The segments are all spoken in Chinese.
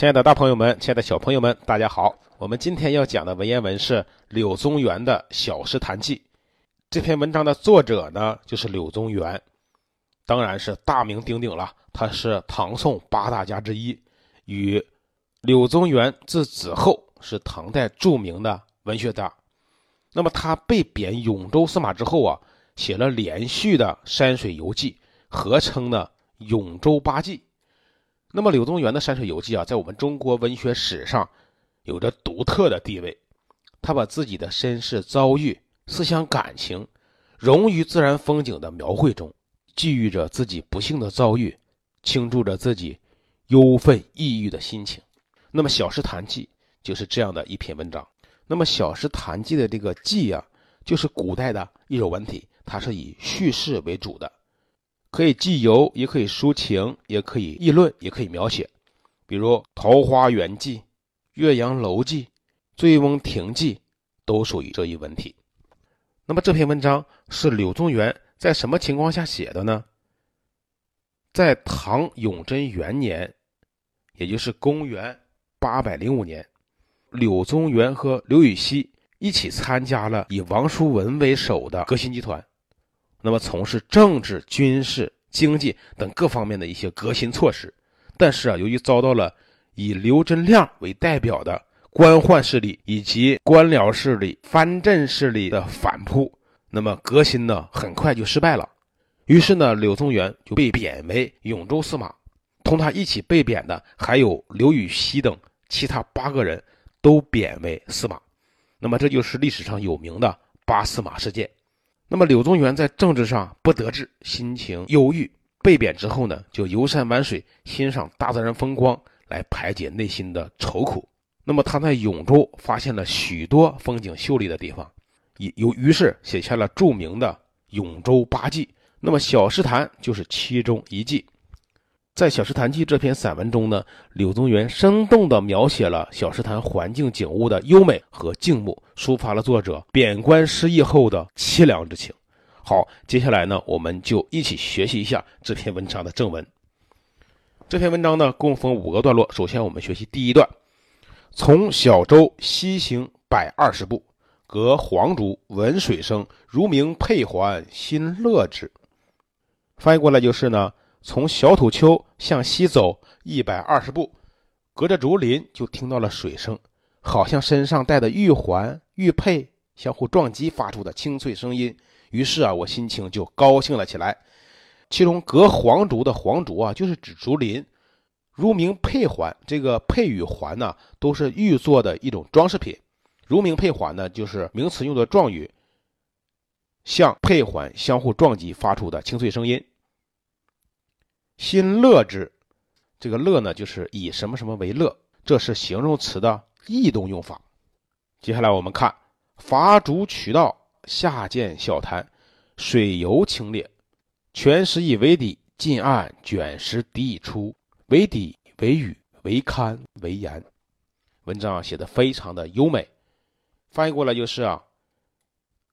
亲爱的大朋友们，亲爱的小朋友们，大家好！我们今天要讲的文言文是柳宗元的《小诗谈记》。这篇文章的作者呢，就是柳宗元，当然是大名鼎鼎了。他是唐宋八大家之一，与柳宗元字子厚是唐代著名的文学家。那么他被贬永州司马之后啊，写了连续的山水游记，合称呢《永州八记》。那么柳宗元的山水游记啊，在我们中国文学史上有着独特的地位。他把自己的身世遭遇、思想感情融于自然风景的描绘中，寄寓着自己不幸的遭遇，倾注着自己忧愤抑郁的心情。那么《小诗谈记》就是这样的一篇文章。那么《小诗谈记》的这个“记”啊，就是古代的一种文体，它是以叙事为主的。可以记游，也可以抒情，也可以议论，也可以描写。比如《桃花源记》《岳阳楼记》《醉翁亭记》都属于这一文体。那么这篇文章是柳宗元在什么情况下写的呢？在唐永贞元年，也就是公元八百零五年，柳宗元和刘禹锡一起参加了以王叔文为首的革新集团。那么，从事政治、军事、经济等各方面的一些革新措施，但是啊，由于遭到了以刘真亮为代表的官宦势力以及官僚势力、藩镇势力的反扑，那么革新呢很快就失败了。于是呢，柳宗元就被贬为永州司马，同他一起被贬的还有刘禹锡等其他八个人，都贬为司马。那么，这就是历史上有名的八司马事件。那么柳宗元在政治上不得志，心情忧郁，被贬之后呢，就游山玩水，欣赏大自然风光，来排解内心的愁苦。那么他在永州发现了许多风景秀丽的地方，也由于是写下了著名的《永州八记》。那么《小石潭》就是其中一记。在《小石潭记》这篇散文中呢，柳宗元生动地描写了小石潭环境景物的优美和静穆，抒发了作者贬官失意后的凄凉之情。好，接下来呢，我们就一起学习一下这篇文章的正文。这篇文章呢，共分五个段落。首先，我们学习第一段：从小舟西行百二十步，隔黄竹，闻水声，如鸣佩环，心乐之。翻译过来就是呢。从小土丘向西走一百二十步，隔着竹林就听到了水声，好像身上戴的玉环、玉佩相互撞击发出的清脆声音。于是啊，我心情就高兴了起来。其中隔黄竹的黄竹啊，就是指竹林。如名佩环，这个佩与环呢，都是玉做的一种装饰品。如名佩环呢，就是名词用的状语，像佩环相互撞击发出的清脆声音。心乐之，这个乐呢，就是以什么什么为乐，这是形容词的异动用法。接下来我们看伐竹取道，下见小潭，水游清冽，泉石以为底，近岸卷石底已出，为底为雨为堪为岩。文章写的非常的优美，翻译过来就是啊，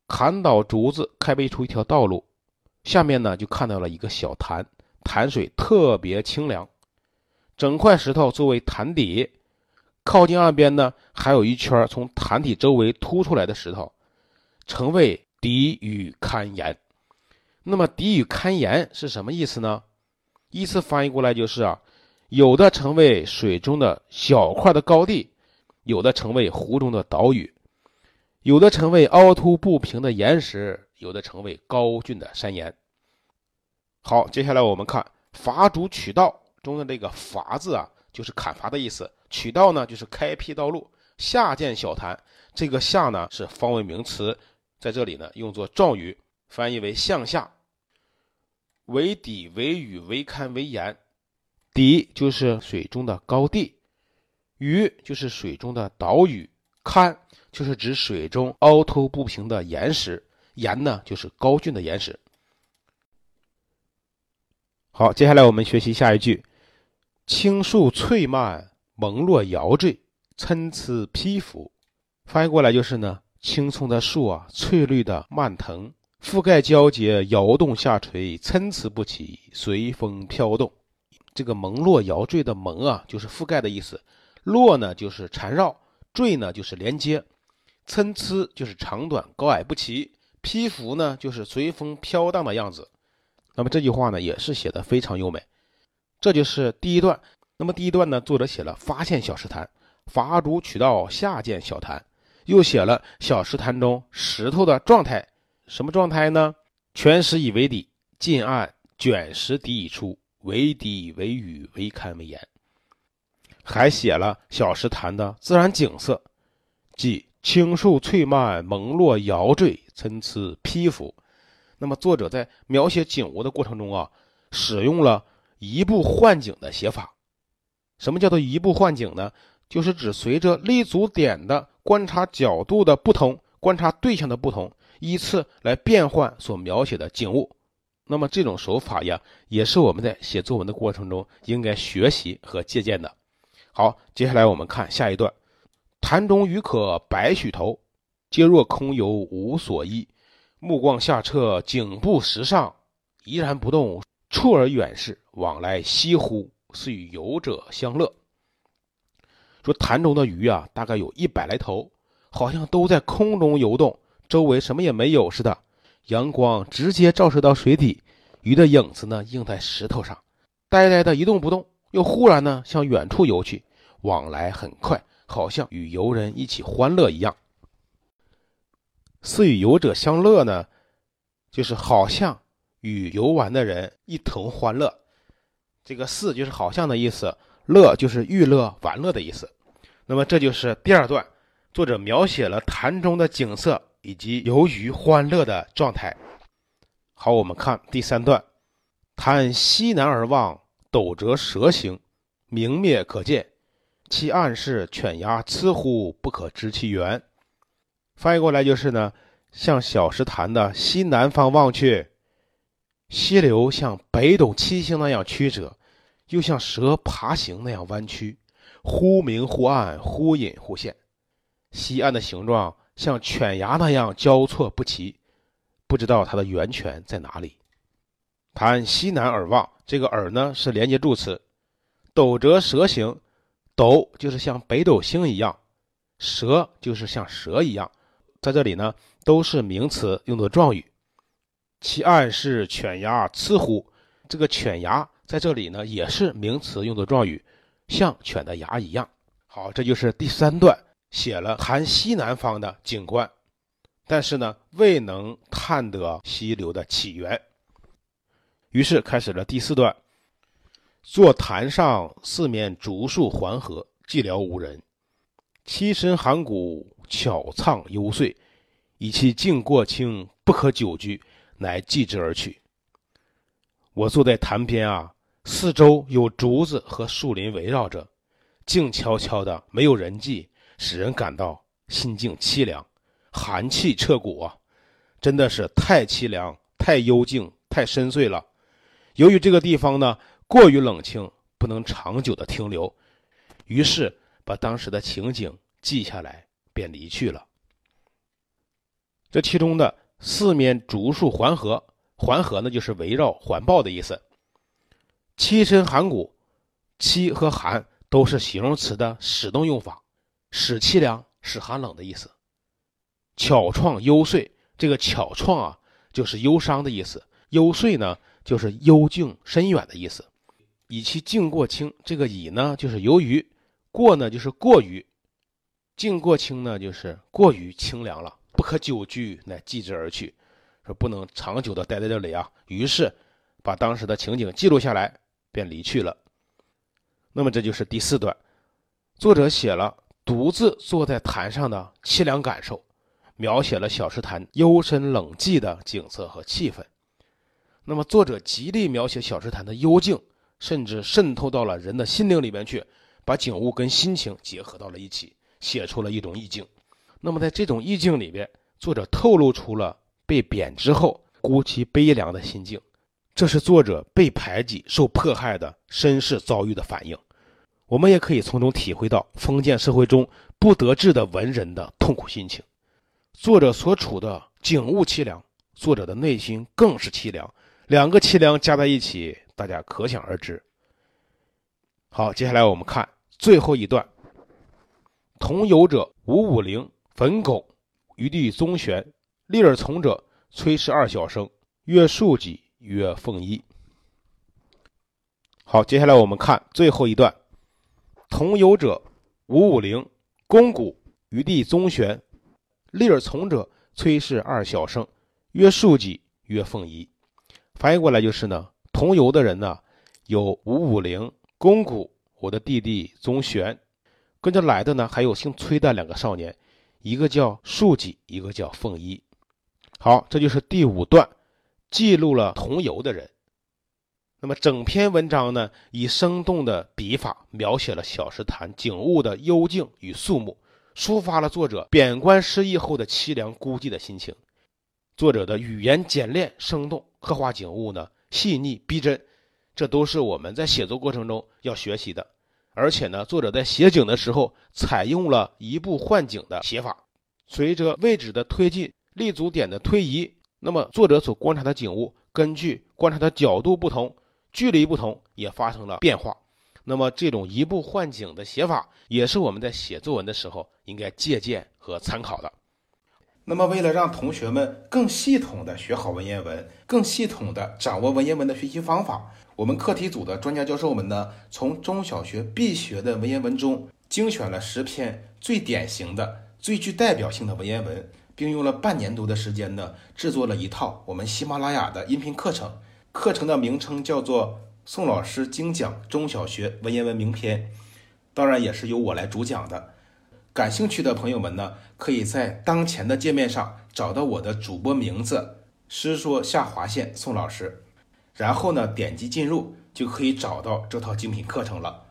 砍倒竹子开辟出一条道路，下面呢就看到了一个小潭。潭水特别清凉，整块石头作为潭底，靠近岸边呢，还有一圈从潭体周围凸出来的石头，称为底屿堪岩。那么底屿堪岩是什么意思呢？依次翻译过来就是啊，有的成为水中的小块的高地，有的成为湖中的岛屿，有的成为凹凸不平的岩石，有的成为高峻的山岩。好，接下来我们看“伐竹取道”中的这个“伐”字啊，就是砍伐的意思；“取道”呢，就是开辟道路。下见小潭，这个“下”呢是方位名词，在这里呢用作状语，翻译为向下。为底为屿为堪为岩，底就是水中的高地，屿就是水中的岛屿，堪就是指水中凹凸不平的岩石，岩呢就是高峻的岩石。好，接下来我们学习下一句：“青树翠蔓，蒙络摇缀，参差披拂。”翻译过来就是呢，青葱的树啊，翠绿的蔓藤，覆盖交接，摇动下垂，参差不齐，随风飘动。这个蒙络摇缀的蒙啊，就是覆盖的意思；络呢，就是缠绕；缀呢，就是连接；参差就是长短高矮不齐；披拂呢，就是随风飘荡的样子。那么这句话呢，也是写的非常优美。这就是第一段。那么第一段呢，作者写了发现小石潭，伐竹取道下见小潭，又写了小石潭中石头的状态，什么状态呢？全石以为底，近岸卷石底已出，为底为雨，为堪为岩。还写了小石潭的自然景色，即青树翠蔓，蒙络摇坠，参差披拂。那么作者在描写景物的过程中啊，使用了移步换景的写法。什么叫做移步换景呢？就是指随着立足点的观察角度的不同，观察对象的不同，依次来变换所描写的景物。那么这种手法呀，也是我们在写作文的过程中应该学习和借鉴的。好，接下来我们看下一段：潭中鱼可百许头，皆若空游无所依。目光下撤，景步石上，怡然不动，触而远视，往来翕忽。是与游者相乐。说潭中的鱼啊，大概有一百来头，好像都在空中游动，周围什么也没有似的。阳光直接照射到水底，鱼的影子呢映在石头上，呆呆的一动不动，又忽然呢向远处游去，往来很快，好像与游人一起欢乐一样。似与游者相乐呢，就是好像与游玩的人一同欢乐。这个“似”就是好像的意思，“乐”就是娱乐玩乐的意思。那么这就是第二段，作者描写了潭中的景色以及游鱼欢乐的状态。好，我们看第三段：潭西南而望，陡折蛇形，明灭可见，其岸是犬牙雌呼，不可知其源。翻译过来就是呢，向小石潭的西南方望去。溪流像北斗七星那样曲折，又像蛇爬行那样弯曲，忽明忽暗，忽隐忽现。西岸的形状像犬牙那样交错不齐，不知道它的源泉在哪里。谈西南而望，这个“耳”呢是连接助词。斗折蛇形，斗就是像北斗星一样，蛇就是像蛇一样，在这里呢都是名词，用作状语。其岸是犬牙雌乎，这个犬牙在这里呢也是名词，用作状语，像犬的牙一样。好，这就是第三段写了潭西南方的景观，但是呢未能探得溪流的起源。于是开始了第四段：坐潭上，四面竹树环合，寂寥无人。栖身寒谷，巧淌幽邃，以其境过清，不可久居。乃继之而去。我坐在潭边啊，四周有竹子和树林围绕着，静悄悄的，没有人迹，使人感到心境凄凉，寒气彻骨啊！真的是太凄凉、太幽静、太深邃了。由于这个地方呢过于冷清，不能长久的停留，于是把当时的情景记下来，便离去了。这其中的。四面竹树环合，环合呢就是围绕、环抱的意思。栖身寒谷，栖和寒都是形容词的使动用法，使凄凉、使寒冷的意思。巧怆幽邃，这个巧怆啊就是忧伤的意思，幽邃呢就是幽静深远的意思。以其境过清，这个以呢就是由于过呢就是过于，境过清呢就是过于清凉了。不可久居，乃继之而去，说不能长久的待在这里啊。于是把当时的情景记录下来，便离去了。那么这就是第四段，作者写了独自坐在潭上的凄凉感受，描写了小石潭幽深冷寂的景色和气氛。那么作者极力描写小石潭的幽静，甚至渗透到了人的心灵里面去，把景物跟心情结合到了一起，写出了一种意境。那么，在这种意境里边，作者透露出了被贬之后孤凄悲凉的心境，这是作者被排挤、受迫害的身世遭遇的反应。我们也可以从中体会到封建社会中不得志的文人的痛苦心情。作者所处的景物凄凉，作者的内心更是凄凉，两个凄凉加在一起，大家可想而知。好，接下来我们看最后一段。同游者五五零，焚汞，余地宗玄。立而从者，崔氏二小生，曰庶几，曰凤一。好，接下来我们看最后一段。同游者五五零，肱骨，余地宗玄。立而从者，崔氏二小生，曰庶几，曰凤一。翻译过来就是呢，同游的人呢有五五零。公谷，我的弟弟宗玄，跟着来的呢，还有姓崔的两个少年，一个叫树己，一个叫凤一。好，这就是第五段，记录了同游的人。那么整篇文章呢，以生动的笔法描写了小石潭景物的幽静与肃穆，抒发了作者贬官失意后的凄凉孤寂的心情。作者的语言简练生动，刻画景物呢细腻逼真。这都是我们在写作过程中要学习的，而且呢，作者在写景的时候采用了移步换景的写法。随着位置的推进，立足点的推移，那么作者所观察的景物，根据观察的角度不同，距离不同，也发生了变化。那么这种移步换景的写法，也是我们在写作文的时候应该借鉴和参考的。那么，为了让同学们更系统的学好文言文，更系统的掌握文言文的学习方法，我们课题组的专家教授们呢，从中小学必学的文言文中精选了十篇最典型的、最具代表性的文言文，并用了半年多的时间呢，制作了一套我们喜马拉雅的音频课程。课程的名称叫做《宋老师精讲中小学文言文名篇》，当然也是由我来主讲的。感兴趣的朋友们呢，可以在当前的界面上找到我的主播名字“师说下划线宋老师”，然后呢点击进入，就可以找到这套精品课程了。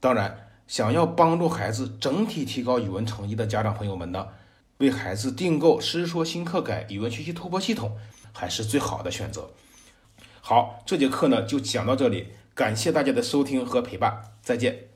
当然，想要帮助孩子整体提高语文成绩的家长朋友们呢，为孩子订购《师说新课改语文学习突破系统》还是最好的选择。好，这节课呢就讲到这里，感谢大家的收听和陪伴，再见。